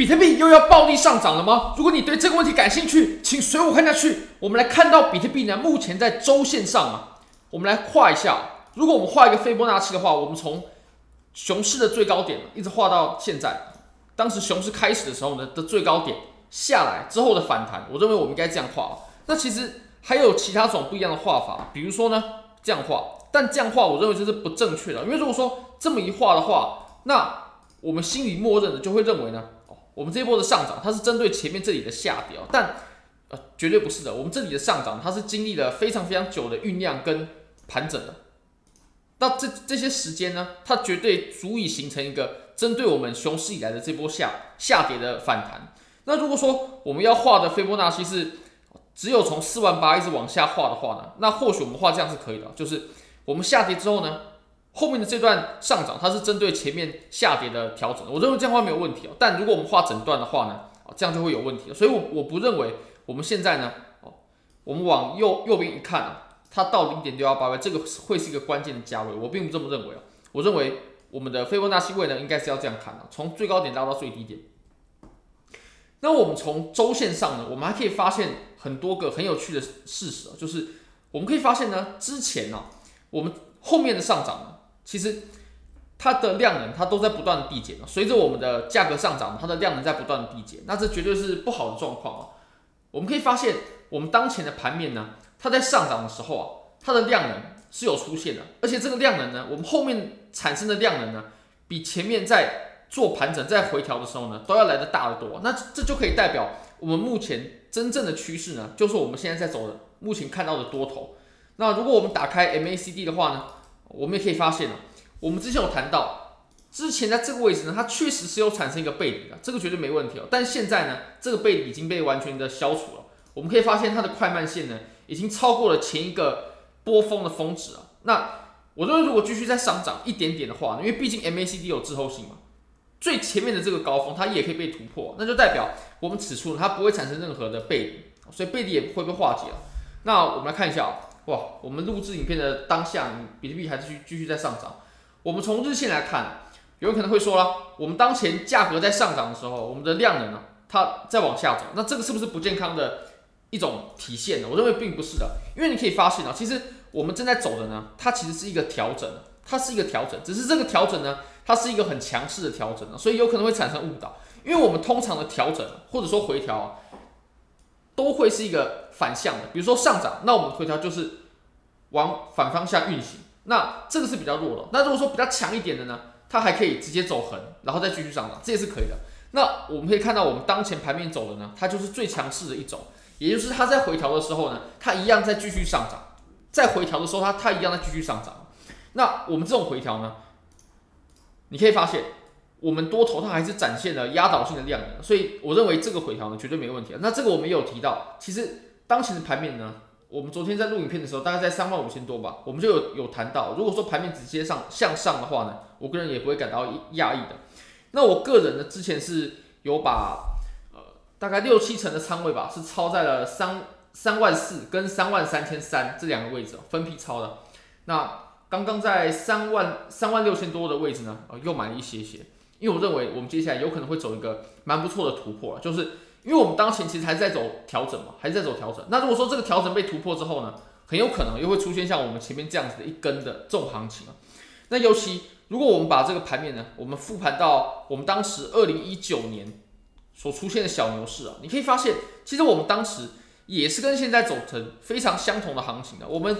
比特币又要暴力上涨了吗？如果你对这个问题感兴趣，请随我看下去。我们来看到比特币呢，目前在周线上啊，我们来画一下。如果我们画一个斐波那契的话，我们从熊市的最高点一直画到现在，当时熊市开始的时候呢的最高点下来之后的反弹，我认为我们应该这样画。那其实还有其他种不一样的画法，比如说呢这样画，但这样画我认为这是不正确的，因为如果说这么一画的话，那我们心里默认的就会认为呢。我们这一波的上涨，它是针对前面这里的下跌哦，但呃，绝对不是的。我们这里的上涨，它是经历了非常非常久的酝酿跟盘整的。那这这些时间呢，它绝对足以形成一个针对我们熊市以来的这波下下跌的反弹。那如果说我们要画的斐波那契是只有从四万八一直往下画的话呢，那或许我们画这样是可以的，就是我们下跌之后呢。后面的这段上涨，它是针对前面下跌的调整，我认为这样画没有问题哦。但如果我们画整段的话呢，啊这样就会有问题了。所以我，我不认为我们现在呢，哦，我们往右右边一看啊，它到零点六幺八，这个会是一个关键的价位，我并不这么认为哦。我认为我们的斐波那契位呢，应该是要这样看的，从最高点拉到最低点。那我们从周线上呢，我们还可以发现很多个很有趣的事实啊，就是我们可以发现呢，之前呢，我们后面的上涨呢。其实它的量能它都在不断的递减，随着我们的价格上涨，它的量能在不断的递减，那这绝对是不好的状况啊。我们可以发现，我们当前的盘面呢，它在上涨的时候啊，它的量能是有出现的，而且这个量能呢，我们后面产生的量能呢，比前面在做盘整、在回调的时候呢，都要来得大得多。那这就可以代表我们目前真正的趋势呢，就是我们现在在走的，目前看到的多头。那如果我们打开 MACD 的话呢？我们也可以发现啊，我们之前有谈到，之前在这个位置呢，它确实是有产生一个背离的，这个绝对没问题哦。但现在呢，这个背离已经被完全的消除了。我们可以发现它的快慢线呢，已经超过了前一个波峰的峰值啊。那我认为如果继续再上涨一点点的话，因为毕竟 MACD 有滞后性嘛，最前面的这个高峰它也可以被突破，那就代表我们此处，它不会产生任何的背离，所以背离也不会被化解了。那我们来看一下啊。哇，我们录制影片的当下，比特币还是继继续在上涨。我们从日线来看，有人可能会说了，我们当前价格在上涨的时候，我们的量能呢，它在往下走，那这个是不是不健康的一种体现呢？我认为并不是的，因为你可以发现啊，其实我们正在走的呢，它其实是一个调整，它是一个调整，只是这个调整呢，它是一个很强势的调整，所以有可能会产生误导，因为我们通常的调整或者说回调。都会是一个反向的，比如说上涨，那我们回调就是往反方向运行，那这个是比较弱的。那如果说比较强一点的呢，它还可以直接走横，然后再继续上涨，这也是可以的。那我们可以看到，我们当前盘面走的呢，它就是最强势的一种，也就是它在回调的时候呢，它一样在继续上涨，在回调的时候它它一样在继续上涨。那我们这种回调呢，你可以发现。我们多头它还是展现了压倒性的量能，所以我认为这个回调呢绝对没问题。那这个我们也有提到，其实当前的盘面呢，我们昨天在录影片的时候大概在三万五千多吧，我们就有有谈到，如果说盘面直接上向上的话呢，我个人也不会感到讶异的。那我个人呢之前是有把呃大概六七成的仓位吧，是抄在了三三万四跟三万三千三这两个位置分批抄的。那刚刚在三万三万六千多的位置呢，又买了一些些。因为我认为我们接下来有可能会走一个蛮不错的突破，就是因为我们当前其实还是在走调整嘛，还是在走调整。那如果说这个调整被突破之后呢，很有可能又会出现像我们前面这样子的一根的这种行情啊。那尤其如果我们把这个盘面呢，我们复盘到我们当时二零一九年所出现的小牛市啊，你可以发现，其实我们当时也是跟现在走成非常相同的行情的。我们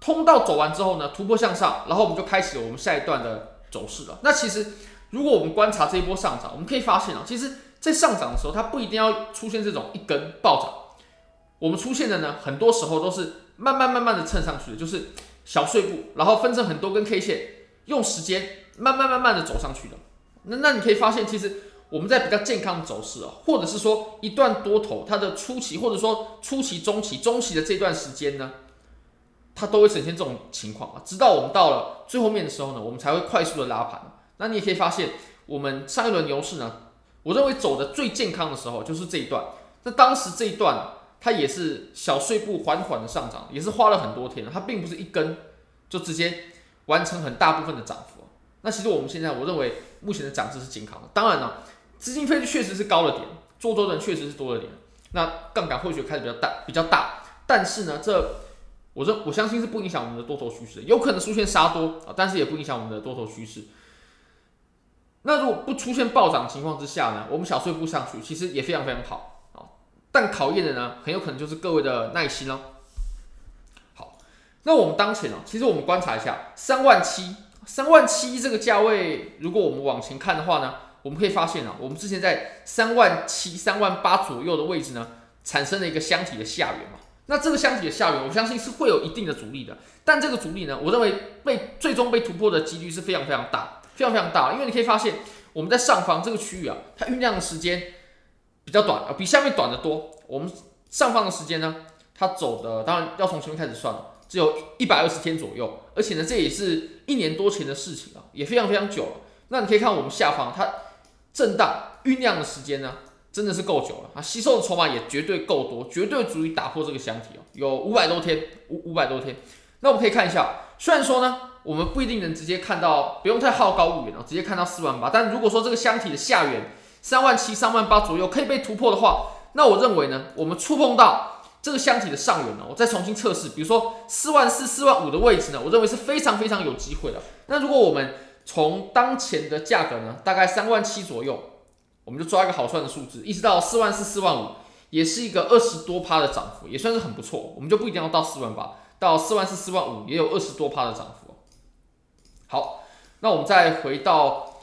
通道走完之后呢，突破向上，然后我们就开始我们下一段的。走势了。那其实，如果我们观察这一波上涨，我们可以发现啊，其实，在上涨的时候，它不一定要出现这种一根暴涨。我们出现的呢，很多时候都是慢慢慢慢的蹭上去的，就是小碎步，然后分成很多根 K 线，用时间慢慢慢慢的走上去的。那那你可以发现，其实我们在比较健康的走势啊，或者是说一段多头它的初期，或者说初期、中期、中期的这段时间呢。它都会呈现这种情况啊，直到我们到了最后面的时候呢，我们才会快速的拉盘。那你也可以发现，我们上一轮牛市呢，我认为走的最健康的时候就是这一段。那当时这一段它也是小碎步缓缓的上涨，也是花了很多天，它并不是一根就直接完成很大部分的涨幅。那其实我们现在我认为目前的涨势是健康的。当然了，资金费确实是高了点，做多的人确实是多了点，那杠杆或许开的比较大，比较大，但是呢，这我认我相信是不影响我们的多头趋势，有可能出现杀多啊，但是也不影响我们的多头趋势。那如果不出现暴涨情况之下呢，我们小碎步上去其实也非常非常好啊，但考验的呢，很有可能就是各位的耐心了。好，那我们当前呢，其实我们观察一下三万七，三万七这个价位，如果我们往前看的话呢，我们可以发现啊，我们之前在三万七、三万八左右的位置呢，产生了一个箱体的下缘嘛。那这个箱体的下缘，我相信是会有一定的阻力的，但这个阻力呢，我认为被最终被突破的几率是非常非常大。非常非常大，因为你可以发现我们在上方这个区域啊，它酝酿的时间比较短啊，比下面短得多。我们上方的时间呢，它走的当然要从前面开始算了，只有一百二十天左右，而且呢，这也是一年多前的事情啊，也非常非常久了。那你可以看我们下方它震荡酝酿的时间呢，真的是够久了啊，吸收的筹码也绝对够多，绝对足以打破这个箱体哦，有五百多天，五五百多天。那我们可以看一下，虽然说呢。我们不一定能直接看到，不用太好高骛远哦，直接看到四万八。但如果说这个箱体的下缘三万七、三万八左右可以被突破的话，那我认为呢，我们触碰到这个箱体的上缘呢，我再重新测试，比如说四万四、四万五的位置呢，我认为是非常非常有机会的。那如果我们从当前的价格呢，大概三万七左右，我们就抓一个好算的数字，一直到四万四、四万五，也是一个二十多趴的涨幅，也算是很不错。我们就不一定要到四万八，到四万四、四万五也有二十多趴的涨幅。好，那我们再回到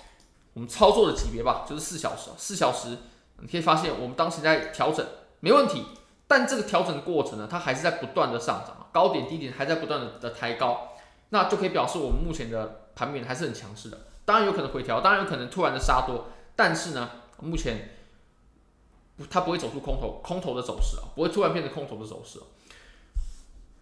我们操作的级别吧，就是四小时啊。四小时，你可以发现我们当时在调整，没问题。但这个调整的过程呢，它还是在不断的上涨，高点低点还在不断的的抬高，那就可以表示我们目前的盘面还是很强势的。当然有可能回调，当然有可能突然的杀多，但是呢，目前不它不会走出空头空头的走势啊，不会突然变成空头的走势。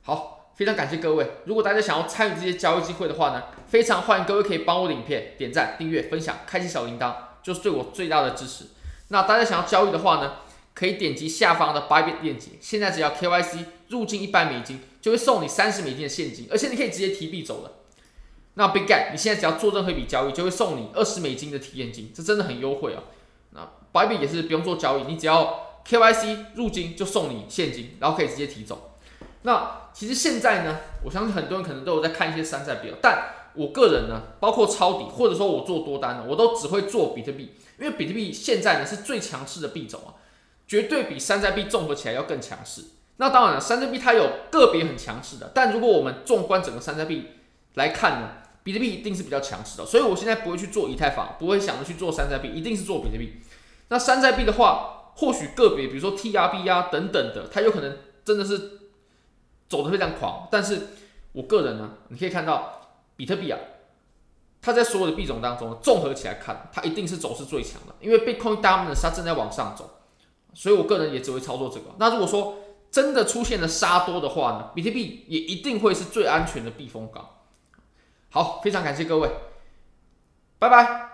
好。非常感谢各位，如果大家想要参与这些交易机会的话呢，非常欢迎各位可以帮我的影片点赞、订阅、分享、开启小铃铛，就是对我最大的支持。那大家想要交易的话呢，可以点击下方的 Bybit 链接，现在只要 KYC 入金一百美金，就会送你三十美金的现金，而且你可以直接提币走了。那 Big Guy，你现在只要做任何一笔交易，就会送你二十美金的体验金，这真的很优惠啊。那 Bybit 也是不用做交易，你只要 KYC 入金就送你现金，然后可以直接提走。那其实现在呢，我相信很多人可能都有在看一些山寨币，但我个人呢，包括抄底或者说我做多单呢，我都只会做比特币，因为比特币现在呢是最强势的币种啊，绝对比山寨币综合起来要更强势。那当然了，山寨币它有个别很强势的，但如果我们纵观整个山寨币来看呢，比特币一定是比较强势的，所以我现在不会去做以太坊，不会想着去做山寨币，一定是做比特币。那山寨币的话，或许个别，比如说 TRB 啊等等的，它有可能真的是。走的非常狂，但是我个人呢，你可以看到比特币啊，它在所有的币种当中综合起来看，它一定是走势最强的，因为 Bitcoin Dominance 它正在往上走，所以我个人也只会操作这个。那如果说真的出现了杀多的话呢，比特币也一定会是最安全的避风港。好，非常感谢各位，拜拜。